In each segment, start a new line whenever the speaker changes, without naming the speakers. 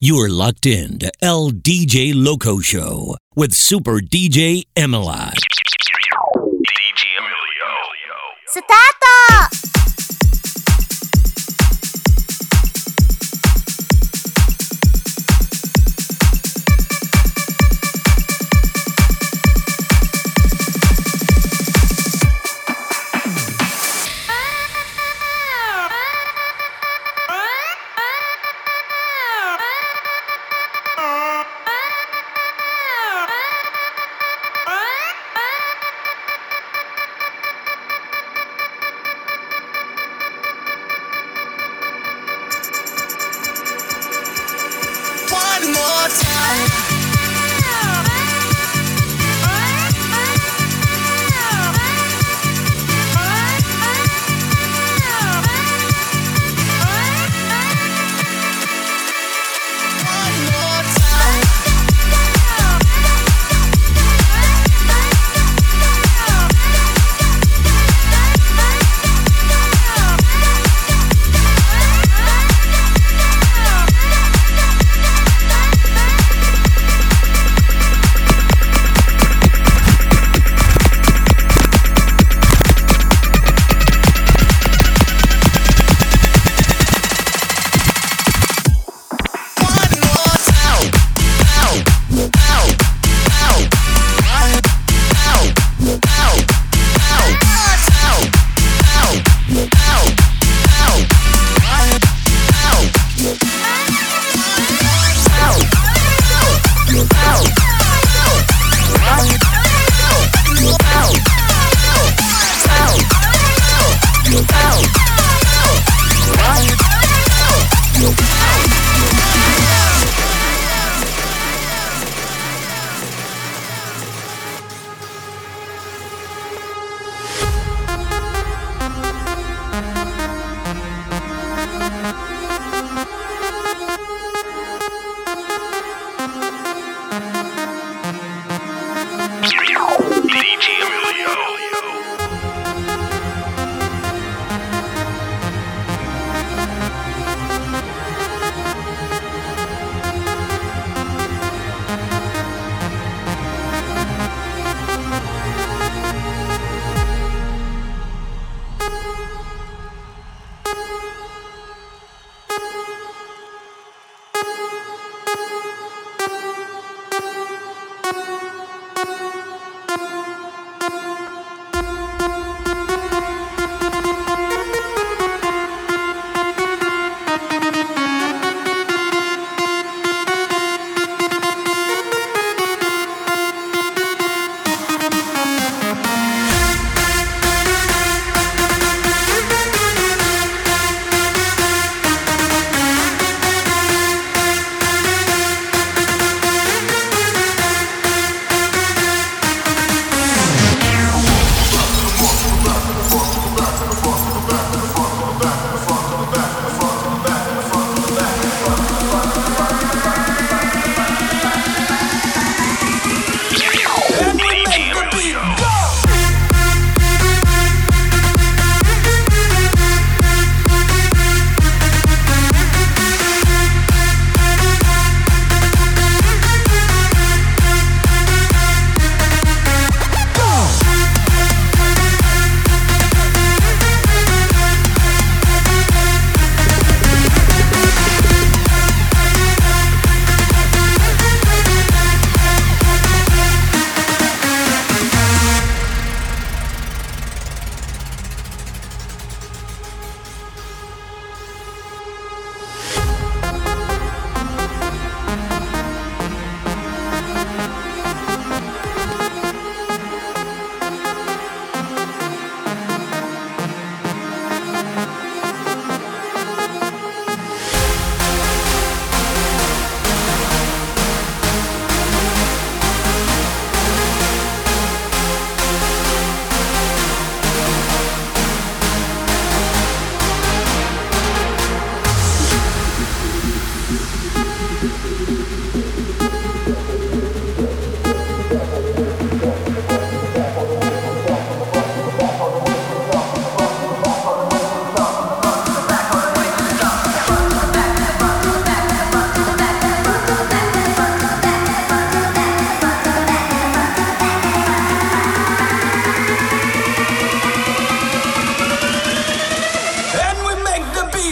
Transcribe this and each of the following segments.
You're locked in to LDJ Loco Show with Super DJ Emila.
DJ Emilio.
ス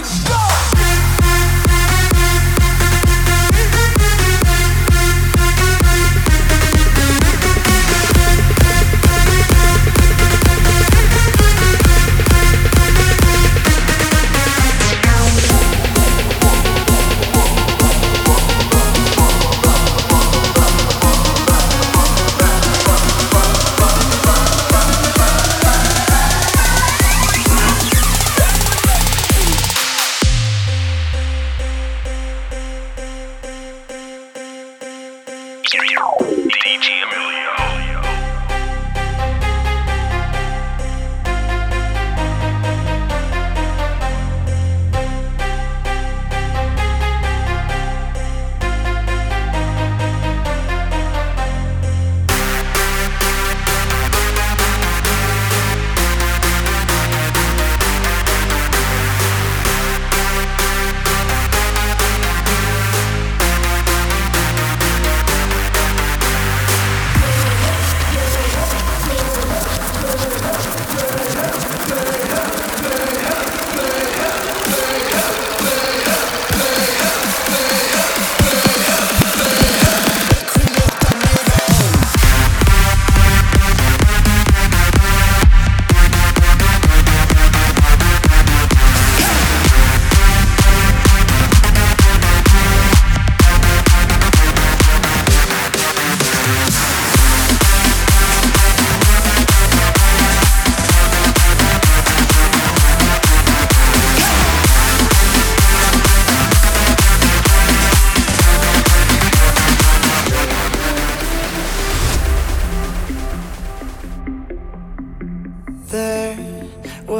go.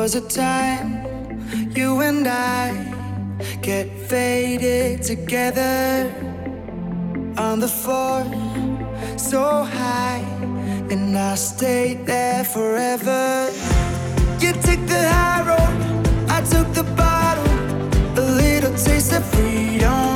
Was a time you and I get faded together on the floor so high, and I stayed there forever. You took the high road, I took the bottle, a little taste of freedom.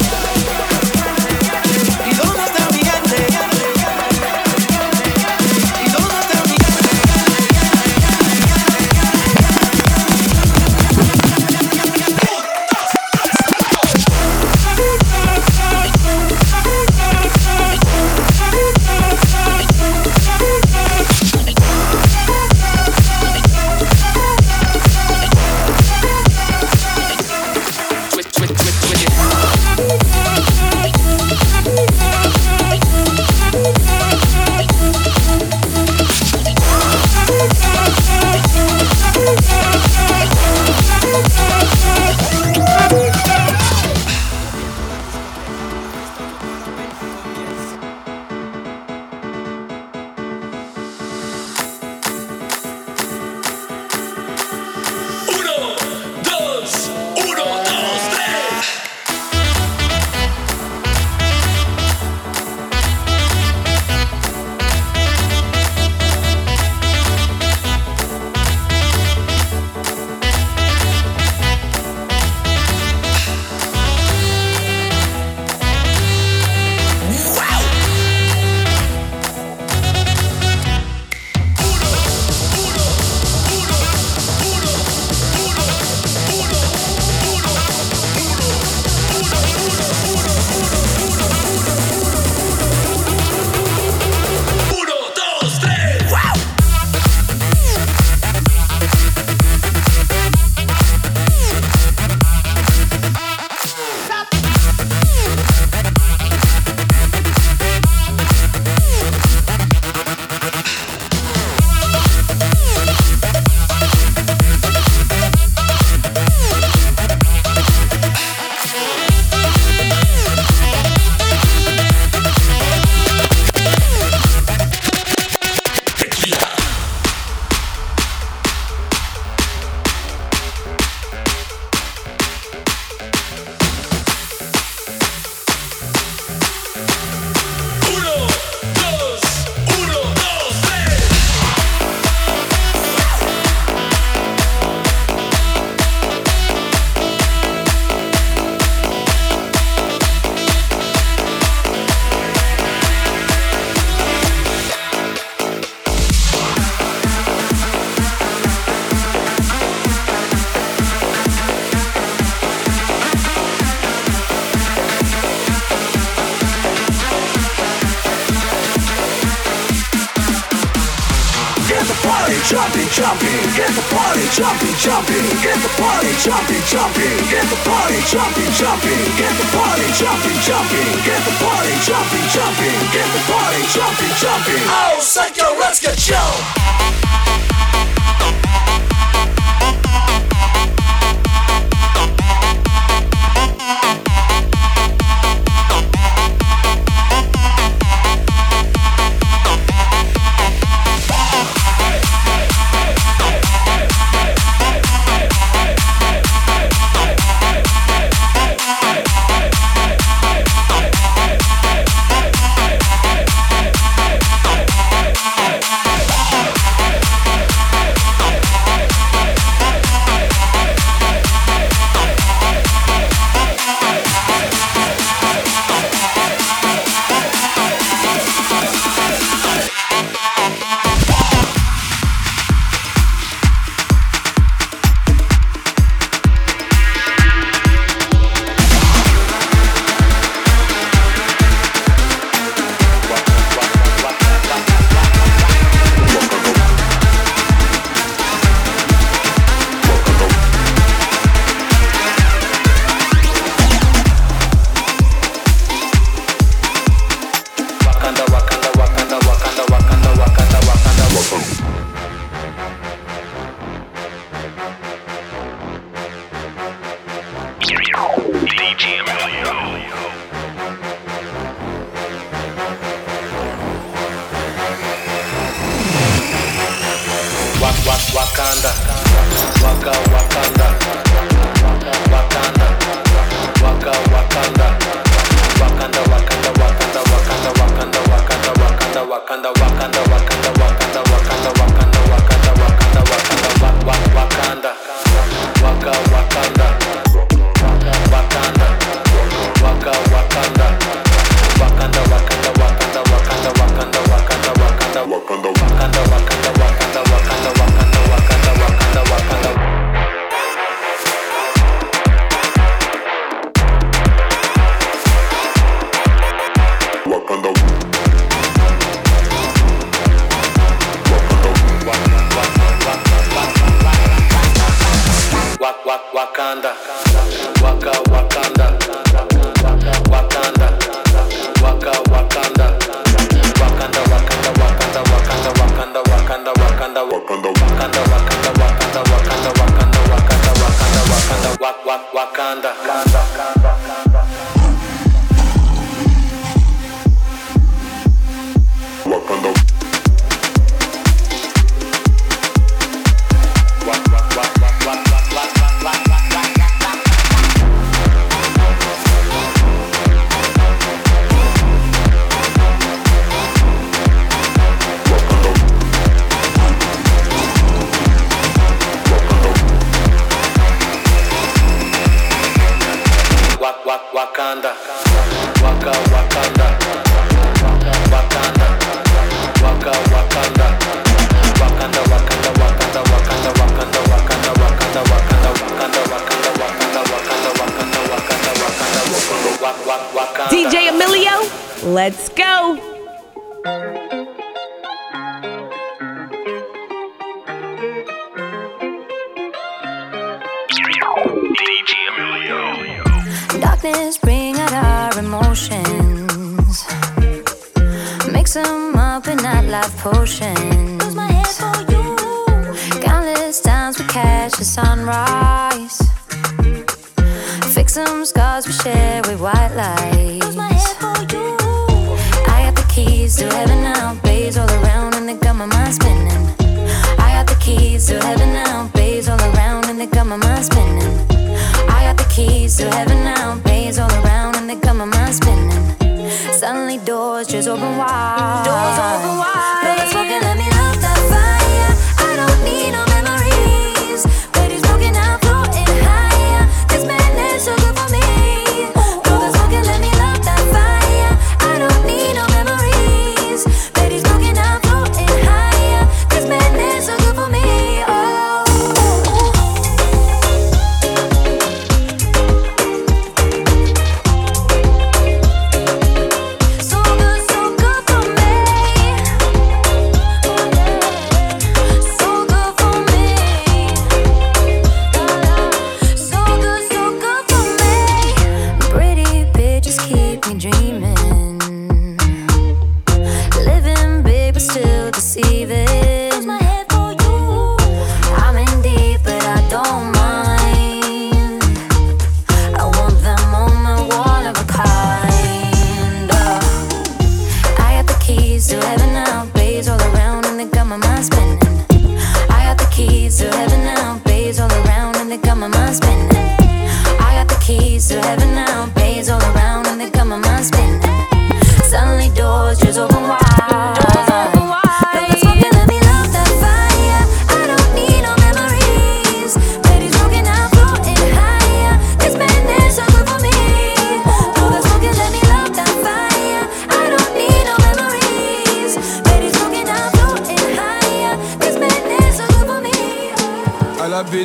jumping, get the party jumping, jumping, get the party jumping, jumping, get the party jumping, jumping, get the party jumping, jumping. Oh, psycho, let's get
jumped. Let's go!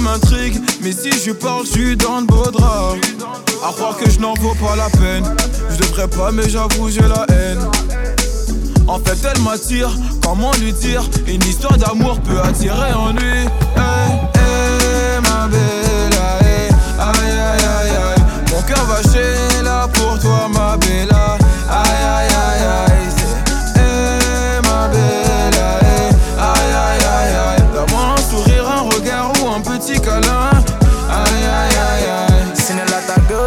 M'intrigue, mais si je parle, je suis dans le beau drap. À croire que je n'en vaux pas la peine. Je devrais pas, mais j'avoue, j'ai la haine. En fait, elle m'attire, comment lui dire? Une histoire d'amour peut attirer en lui. Hey, hey, ma bella, hey, aïe, aïe, aïe, aïe. Mon cœur va chez là pour toi, ma bella.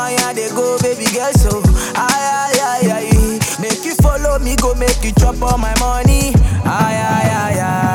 Maya, de go, baby girl, so. Aye, aye, aye, aye. Make you follow me, go make you chop all my money. Aye, aye, aye, aye.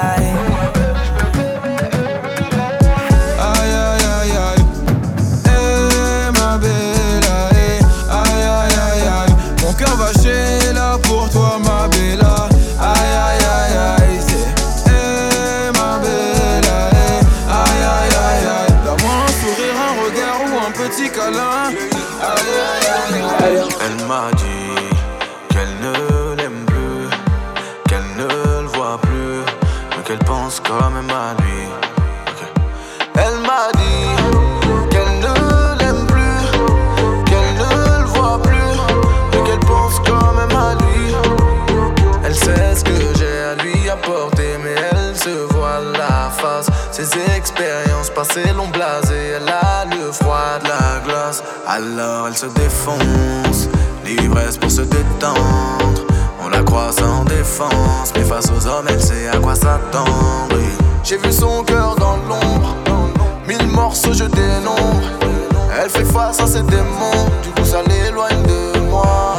Expériences passées l'ont blasée, elle a le froid de la glace. Alors elle se défonce, l'ivresse pour se détendre. On la croit sans défense, mais face aux hommes, elle sait à quoi s'attendre. J'ai vu son cœur dans l'ombre, mille morceaux je dénombre. Elle fait face à ses démons, du coup ça l'éloigne de moi.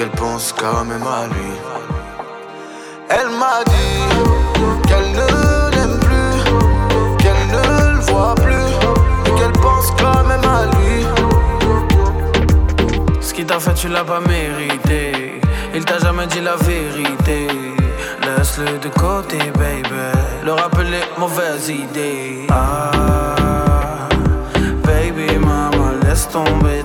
Qu'elle pense quand même à lui. Elle m'a dit qu'elle ne l'aime plus, qu'elle ne le voit plus, qu'elle pense quand même à lui.
Ce qui t'a fait, tu l'as pas mérité. Il t'a jamais dit la vérité. Laisse-le de côté, baby. Le rappeler, mauvaise idée. Ah, baby, maman, laisse tomber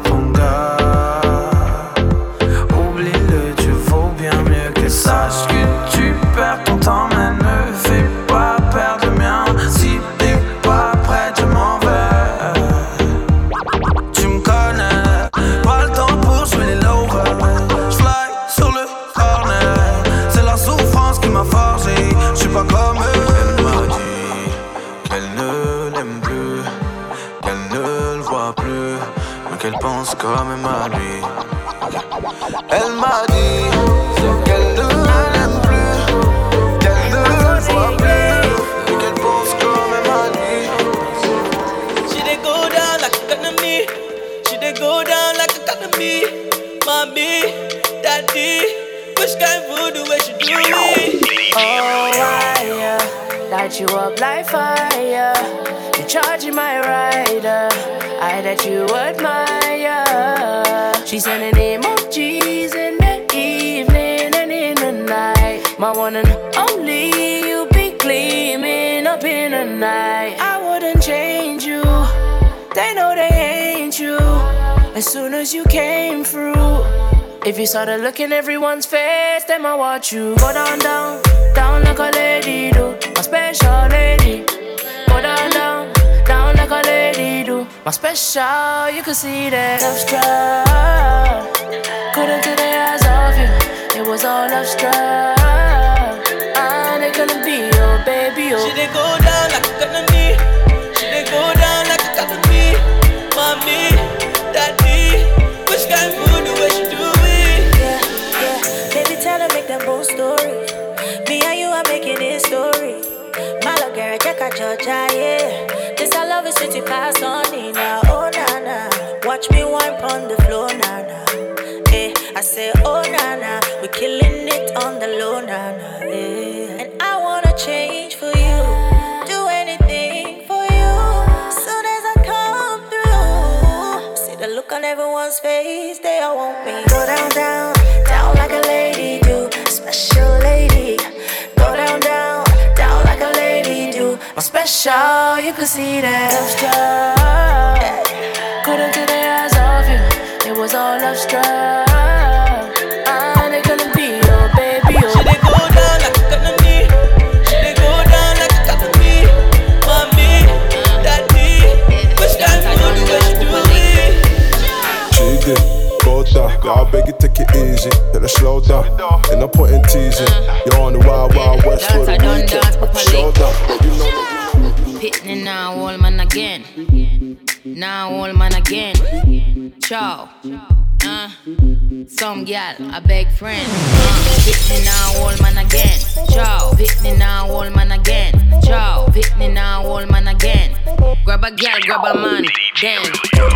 Charging my rider. I that you admire. She sending emojis in the evening and in the night. My one and only, you be gleaming up in the night. I wouldn't change you. They know they ain't you. As soon as you came through. If you started looking everyone's face, then I watch you go down, down, down like a lady do. My special lady. Lady. My special, you can see that love struck. Couldn't do love struck. And they gonna be your baby, oh.
She dey go down like a economy. She dey go down like a economy. Mommy, daddy, which kind food the way she do it?
Yeah, yeah. Baby, tell her make them both story. Me and you are making this story. Malo girl, check out Georgia, yeah. City pass on it now. Oh na na, watch me wine on the floor, na na. Eh, I say oh na na, we killing it on the low, na na. Eh, and I wanna change for you, do anything for you. Soon as I come through, see the look on everyone's face, they all want me. Go down, down special, you can see that.
love struck. Couldn't take their eyes off you. It was all love struck. And they gonna be your baby, oh.
She dey go down like a economy. She dey go down like a economy. Mommy, daddy, which kind food the way she do it?
Cheated, go down. Yeah, I beg you take it easy. Then I slow down. Ain't no point in teasing. You're on the wild, wild west for the
Dance, I
weekend.
dance properly.
Down. You know
Pitney now, old man again. Now, old man again. Ciao. Uh, some gal, a beg friend. Uh, Pitney now, old man again. Ciao. Pitney now, old man again. Ciao. Pitney now, old man again. Grab a gal, grab a man. Then,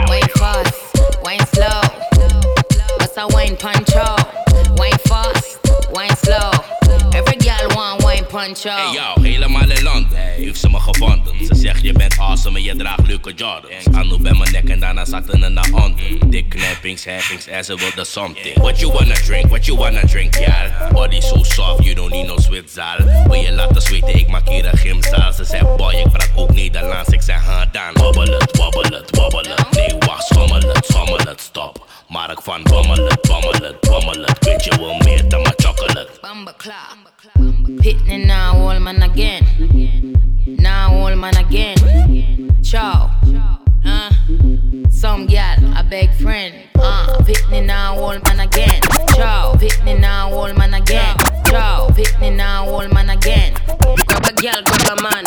wine fast, wine slow. What's a wine puncho? Wine fast, wine slow. Wine puncho.
Hey yo, helemaal in land heeft ze me gevonden. Ze zegt je bent awesome en je draagt leuke Jordans. Anu bij mijn nek en daarna zaten ze naar onder. Dik knappings, happings en ze wilde something. What you wanna drink, what you wanna drink, yeah. Body so soft, you don't need no zwitzaal. Wil je laten zweten, ik maak hier een gymzaal. Ze zei boy, ik praat ook Nederlands, ik zei ha dan. Wobbel het, wobbel het. Nee wacht, schommel het, schommel het, stop. Maar ik van bommel het, bommel het, bommel het. Weet je wel meer dan mijn chocolate.
Pitney now, old man again. Now, old man again. Ciao. Uh, some gal, a big friend. Uh, Pitney now, old man again. Ciao. Pitney now, old man again. Ciao. Pitney now, old man again. Grab a gal, grab a man.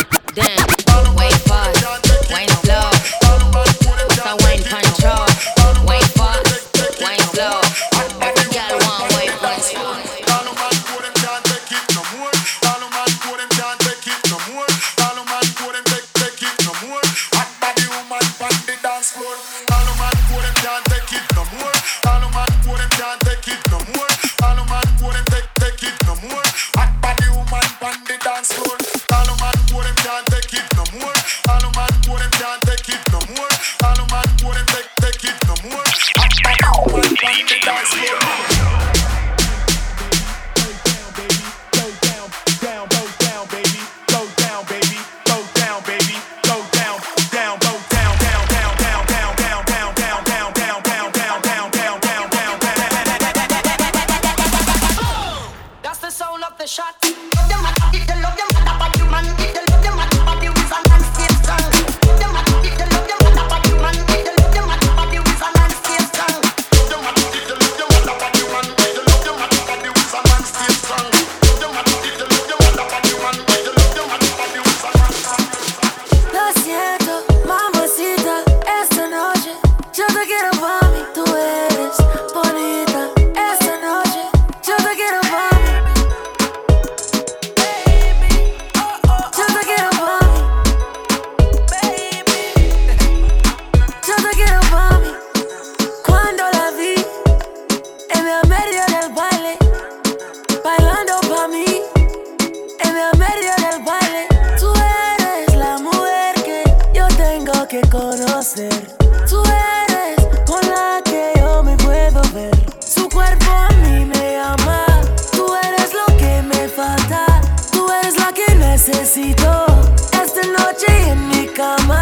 necesito esta noche en mi cama.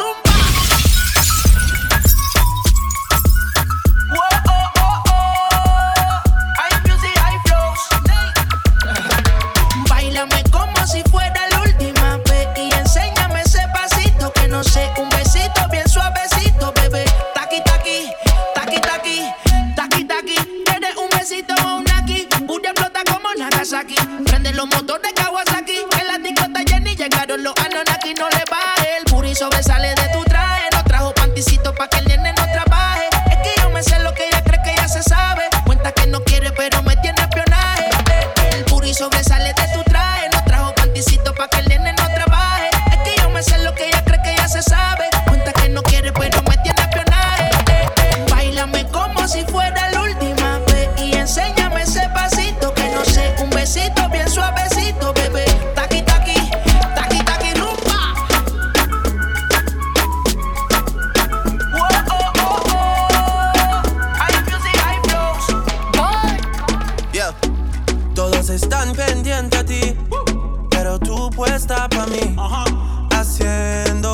Ajá. Haciendo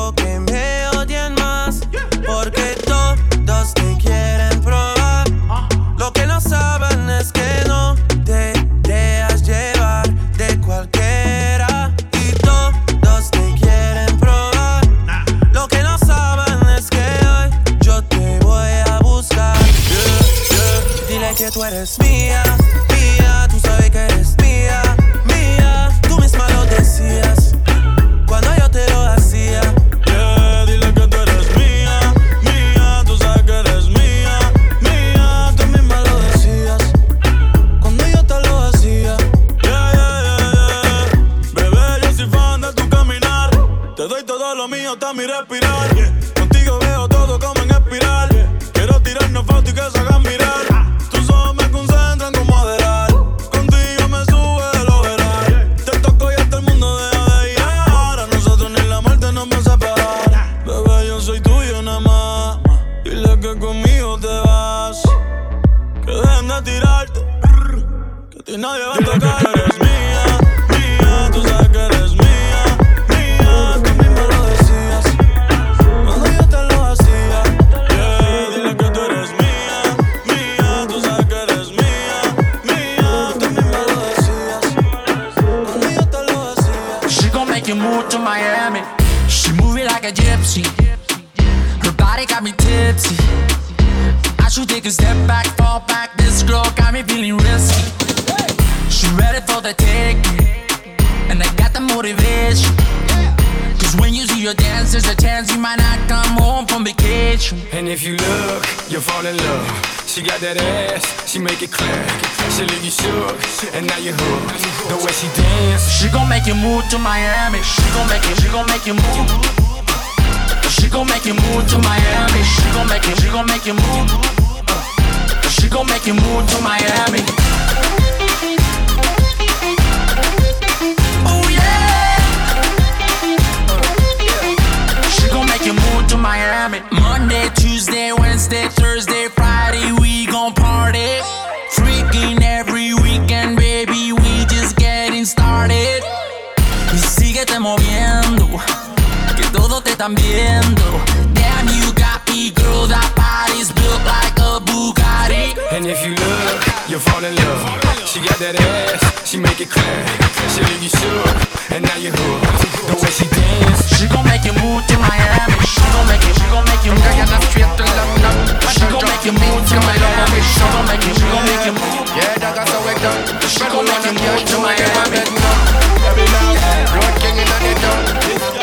the taking, and I got the motivation. Cause when you see her dance, there's a chance you might not come home from vacation.
And if you look, you'll fall in love. She got that ass, she make it clap. She leave you shook, and now you're hooked. The way she dance,
She gon' make you move to Miami. She gon' make you, she gon' make you move. She gon' make you move to Miami. She gon' make you, she gon' make you move. She gon' make you move to Miami. To Monday, Tuesday, Wednesday, Thursday, Friday, we gon' party. Freaking every weekend, baby, we just getting started. Y síguete moviendo, que todos te están viendo. Damn, you got me, girl, that body's built like Bugatti.
and if you look, you'll fall in love. She got that ass, she make it clap. She leave you shook, and now you hooked. The way she dance,
She gon' make you move to Miami. She gon' make you, she gon' make you move. Girl, you're straight to London. She gon' make you move to Miami. She gon' make you, she gon' make you move.
Yeah, that got so it done.
She gon' make you move to Miami.
Every Road king in the town.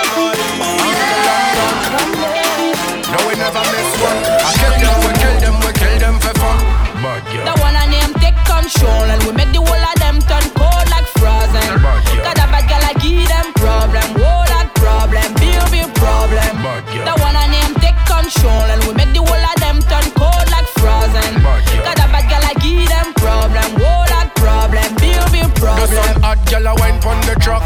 Control and we make the whole of them turn cold like frozen. Got a bad girl I give them problem, whoa that problem, big The problem.
sun hot girl a wine pon the truck.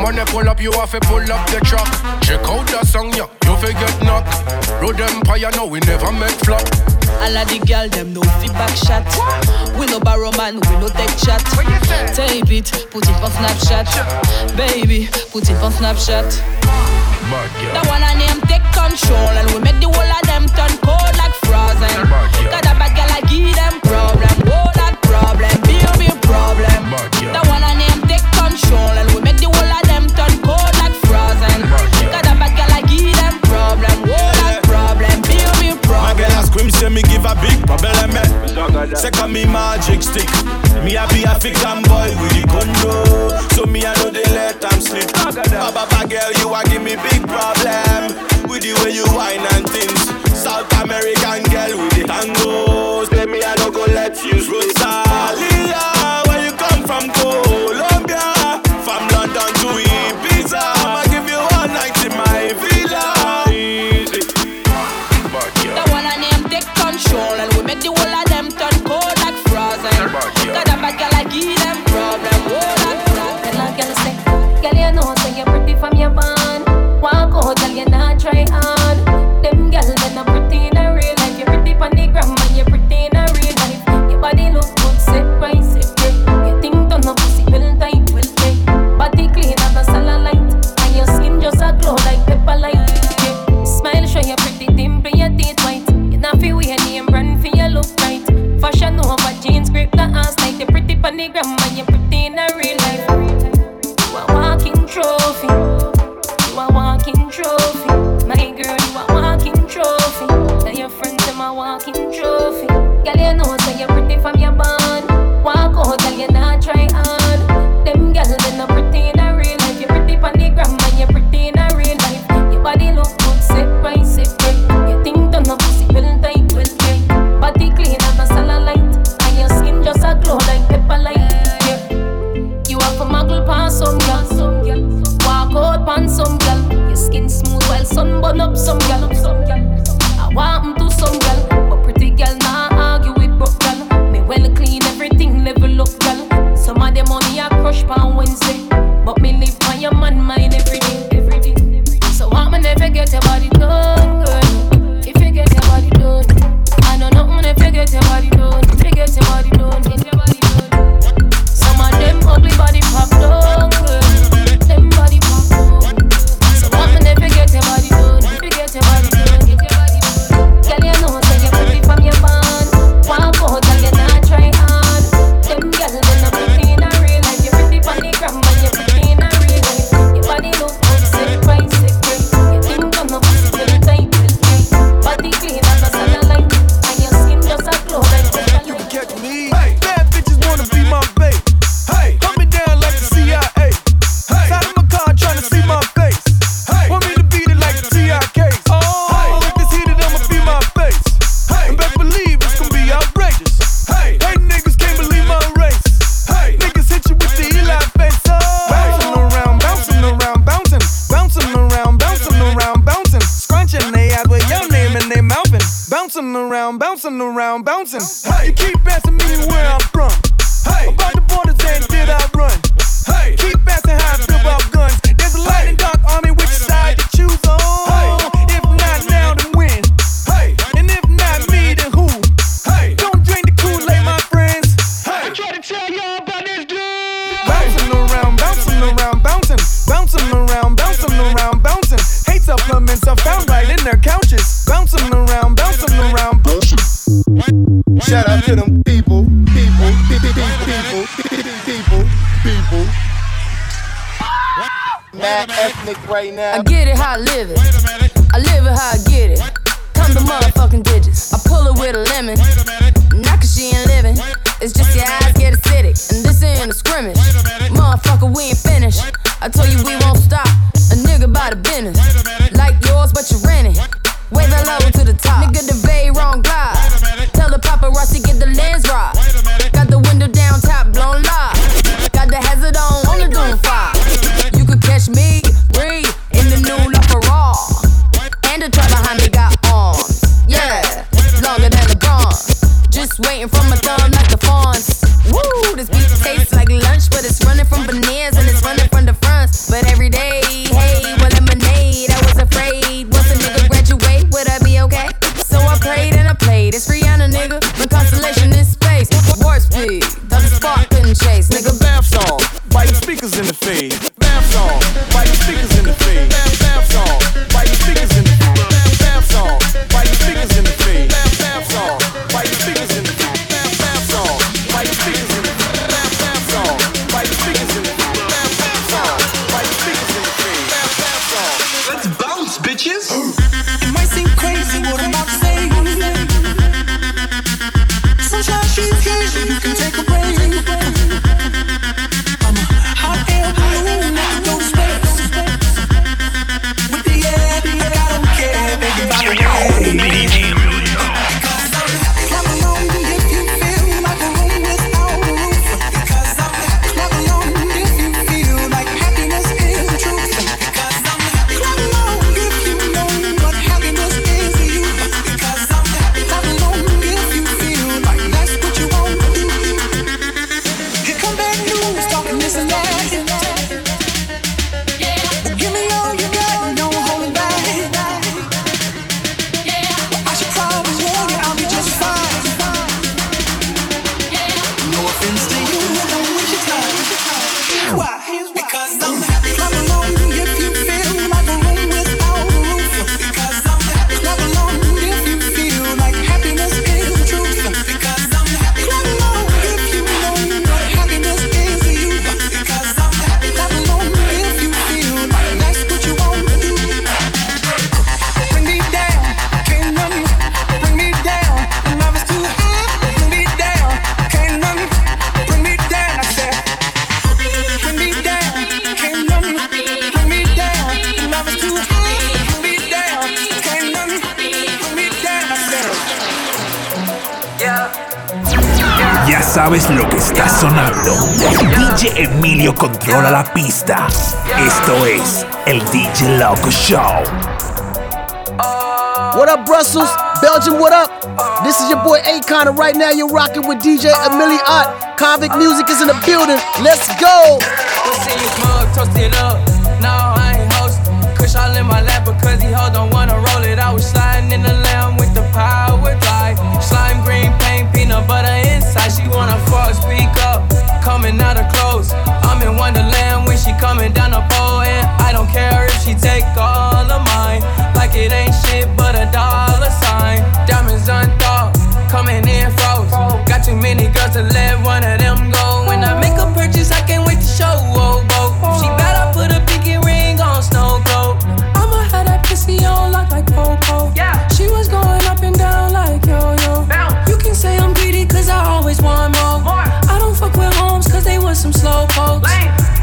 Money pull up, you have to pull up the truck. Check out the song, yo fi get knocked. Road empire, no, we never make flop.
All of the girl, them no feedback shot. We no borrow man, we no take chat. Tape it, put it on Snapchat. Baby, put it on Snapchat. The one I name take control, and we make the whole of them turn cold like frozen. Got a bad girl, I give them problem. Oh, that problem, be a problem. The one I name take control, and we Babele men Sek a
mi magic stick. Mi a bi a fik boy With the condo, So mi a do de let am slip. Bababa girl you a give me big problem. With the way you whine and things. South American girl with the tango Say me a don't go let you Rosalia
Grandma. Sabes lo que está sonando. DJ Emilio controla la pista. Esto es el DJ Loco Show.
What up, Brussels? Belgium, what up? This is your boy Akon, and right now you're rocking with DJ Emily Ott. Konvict Muzik is in the building. Let's go.
toasted up. No, I ain't host. Kush all in my lap because he hold don't wanna roll it. I was sliding in the lamb with the power glide. Slime green paint, peanut butter inside. She wanna fuck, speak up. Coming out of clothes. I'm in Wonderland when she coming down the pole. And I don't care if she take all of mine. Like it ain't shit but a dollar sign. Diamonds unthought, coming in froze. Got too many girls to let one of them go. When I make a purchase, I can't wait to show. Oh, slow pokes.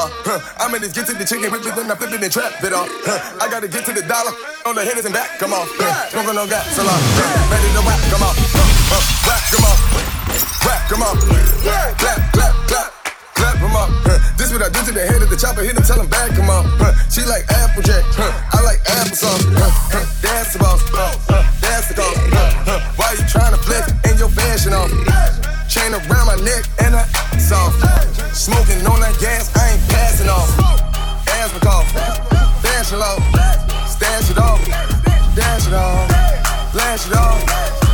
Paying that a lot. Huh. I'm in this get to the chicken, whip it, then I flip it and trap it off. Huh. I gotta get to the dollar, on the hitters and back, come on. Huh. Smoking on gas, a lot. Huh. Ready to whack, come on. Huh. Huh. Whack, come on. Whack, come on. Clap, clap, clap. Clap them up. Huh. This what I do to the head of the chopper. Hit him, tell him back, come on. Huh. She like Applejack. Huh. I like applesauce. Huh. Huh. That's the boss. Huh. That's the cause. Huh. Huh. Why you trying to flex and your fashion off? Chain around my neck and I soft. Smoking on that gas, I ain't passing off. Asthma cough, fashion low, stash it off, dash it off, flash it off,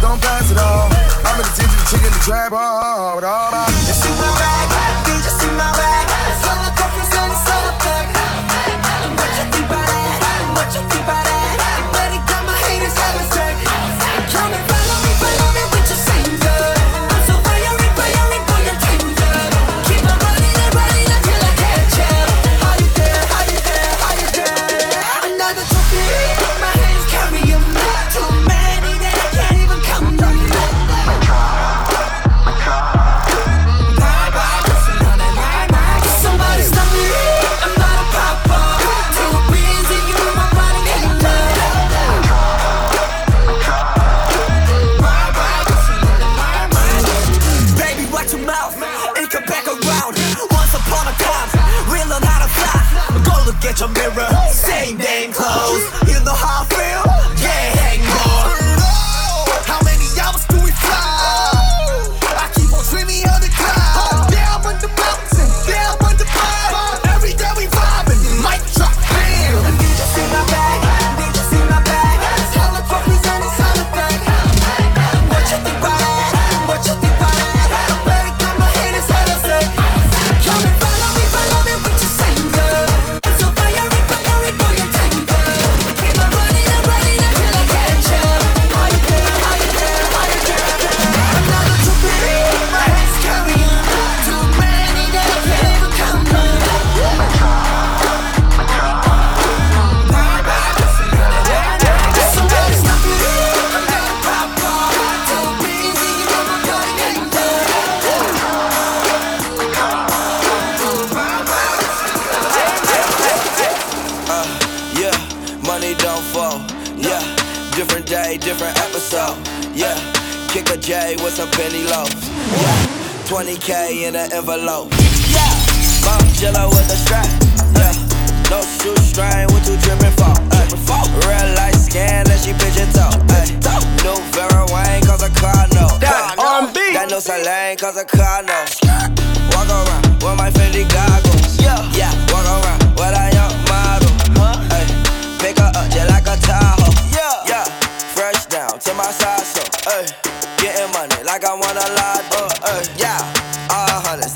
don't pass it off. I'm in the teacher, the chicken, the trap, all, all, all. See my bag,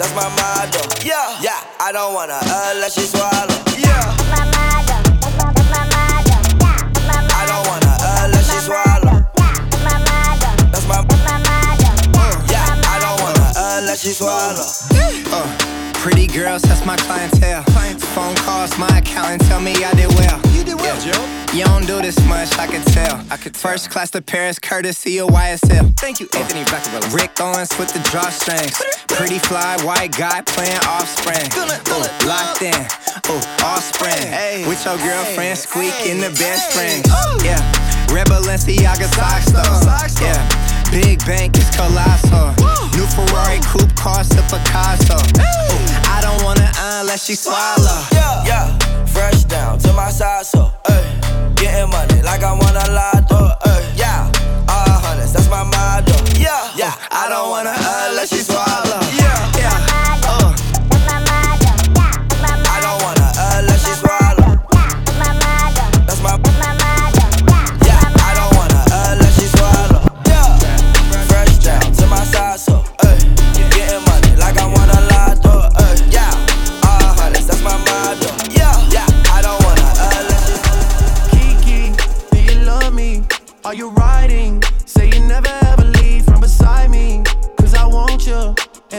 that's my motto. Yeah, yeah. I don't wanna unless she swallow. Yeah. I don't wanna unless she swallow. That's my. Yeah, I don't wanna unless she swallow.
Uh, pretty girls, that's my clientele. Phone calls, my accountant tell me I did well. You did well, Joe. You don't do this much, I can tell. I could First class to Paris, courtesy of YSL. Thank you, Anthony Vaccarello. Rick Owens with the drawstrings. Pretty fly, white guy playing offspring. Ooh, locked in. Ooh, offspring. Hey. With your girlfriend, squeaking the best friend. Yeah. Red Balenciaga socks though. Yeah. Big bank is colossal. New Ferrari coupe cost a Picasso. Ooh, I don't wanna unless she swallow.
Yeah, yeah. Fresh down to my side so. Ay. Getting money like I want a lot. Ay.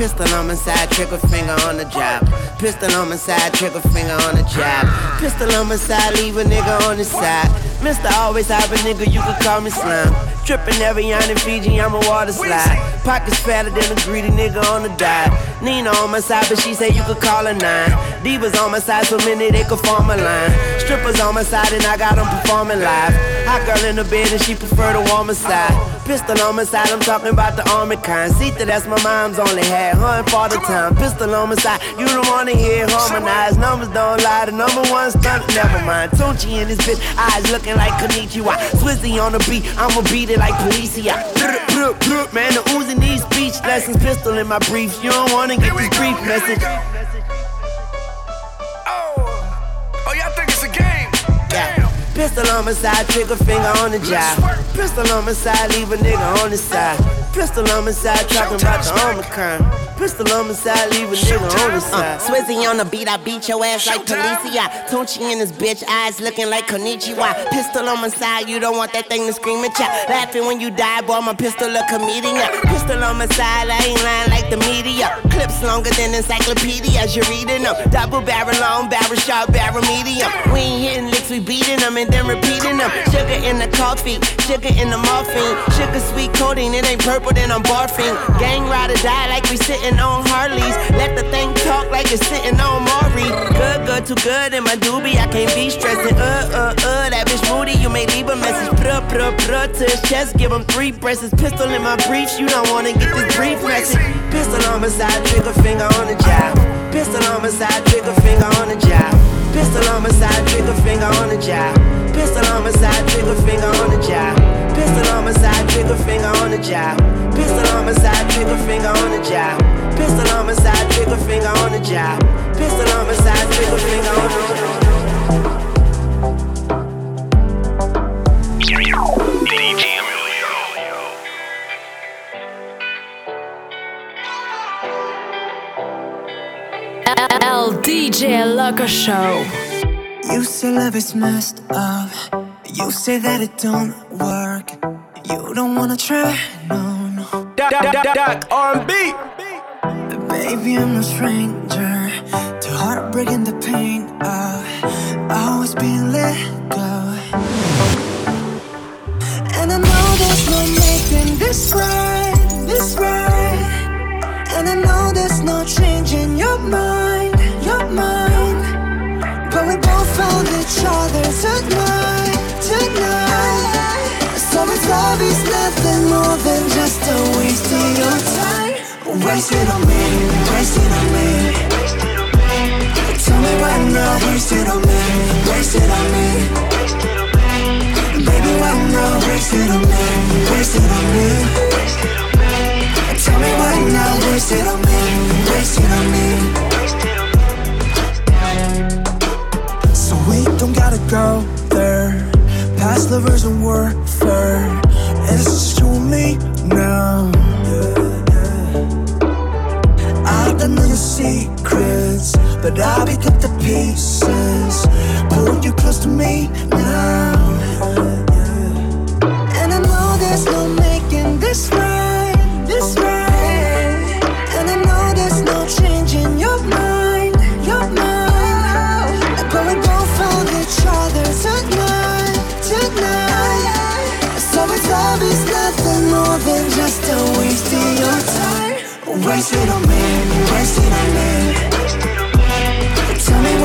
Pistol on my side, trigger finger on the job. Pistol on my side, trigger finger on the job. Pistol on my side, leave a nigga on the side. Mr. Always have a nigga, you can call me slime. Trippin' every on in Fiji, I'm a water slide. Pockets fatter than a greedy nigga on the dive. Nina on my side, but she say you could call her nine. Divas on my side, so many they could form a line. Strippers on my side, and I got them performing live. Hot girl in the bed, and she prefer the warmer side. Pistol on my side, I'm talking about the army kind. See that that's my mom's only had. Hun for the time. Pistol on my side, you don't wanna hear harmonized. Numbers don't lie, the number one stunt, never mind. Tunchi in this bitch, eyes looking like Konichiwa. Swizzy on the beat, I'ma beat it like Policia. Man, the oozing these speech lessons. Pistol in my briefs, you don't wanna get this brief message.
Oh, oh, y'all think it's a game?
Yeah. Pistol on my side, trigger finger on the job. Pistol on my side, leave a nigga on the side. Pistol on my side, talking about the Omicron. Pistol on my side, leave a nigga on the side.
Uh, Swizzy on the beat, I beat your ass like Policia. Tunchi in his bitch, eyes looking like Konichiwa. Pistol on my side, you don't want that thing to scream and chat. Laughing when you die, boy, my pistol a comedian. Pistol on my side, I ain't lying like the media. Clips longer than encyclopedias, you're reading them. Double barrel long, barrel sharp, barrel medium. We ain't hitting licks, we beating them and then repeating them. Sugar in the coffee, sugar in the morphine. Sugar sweet coating, it ain't purple, then I'm barfing. Gang ride or die like we sitting on Harleys. Let the thing talk like it's sitting on Maury. Good, good, too good in my doobie, I can't be stressing. Uh, uh, uh, that bitch moody. You may leave a message. Pruh, pruh, pruh to his chest, give him three breasts. Pistol in my briefs, you don't wanna get this brief message. Pistol on my side, trigger finger on the job. Pistol on my side, trigger finger on the job. Pistol on my side, trigger finger on the job. Pistol on my side, trigger finger on the job. Pistol on my side, trigger finger on the job. Pistol on my side, trigger finger on the job. Pistol on my side, trigger finger on the. Pistol on my side, trigger finger on the job.
El DJ Loco Show.
You say love is messed up. You say that it don't work. You don't wanna try, no, no.
Doc, doc, doc, R&B.
But baby, I'm no stranger to and the pain of uh, always being let go. And I know there's no making this right, this right. And I know there's no changing your mind, your mind. But we both found each other tonight, tonight. So this love is nothing more than just a waste of your time. Waste it on me, waste it on me. Tell me right now, waste it on me, waste it on me. Baby, right now, waste it on me, waste it on me. Tell me right now, waste it on me, waste it on me. So we don't gotta go there. Past lovers and warfare. It's just you and me now. I don't know your secrets, but I'll pick up the pieces. Pull you close to me now. And I know there's no making this right, this right. And I know there's no changing your mind, your mind. But we both found each other tonight, tonight. So it's love is nothing more than just a waste of your time. Waste it on me, waste it on me.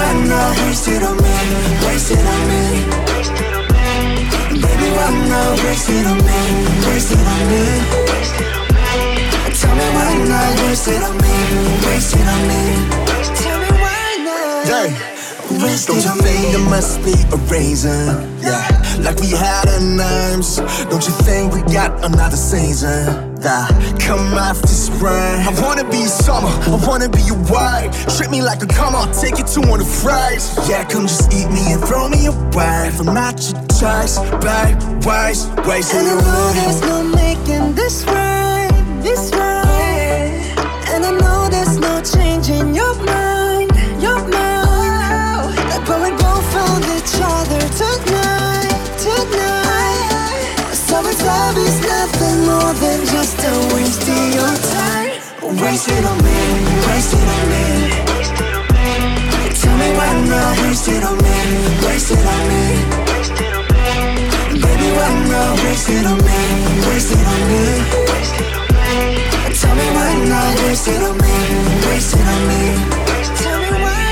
Tell me when now, waste on me, waste it on me. Baby, right now, waste it on me, waste it on me. Tell me why now, waste it on me, waste it on me. Tell me why now.
Yeah. Don't you think there must be a reason? Yeah, like we had our names. Don't you think we got another season? That come after spring. I wanna be summer, I wanna be your wife. Treat me like a come on, take you to one of fries. Yeah, come just eat me and throw me away. I'm not your choice, babe, waste, waste
And I know there's no making this right, this right. And I know there's no changing your mind, more than just a waste of your time. Waste it on me, wasted on me. Tell me right now, waste it on me, wasted on me. Baby, right now, waste it on me, wasted on me. Tell me right now, waste it on me, wasted on me. Tell me right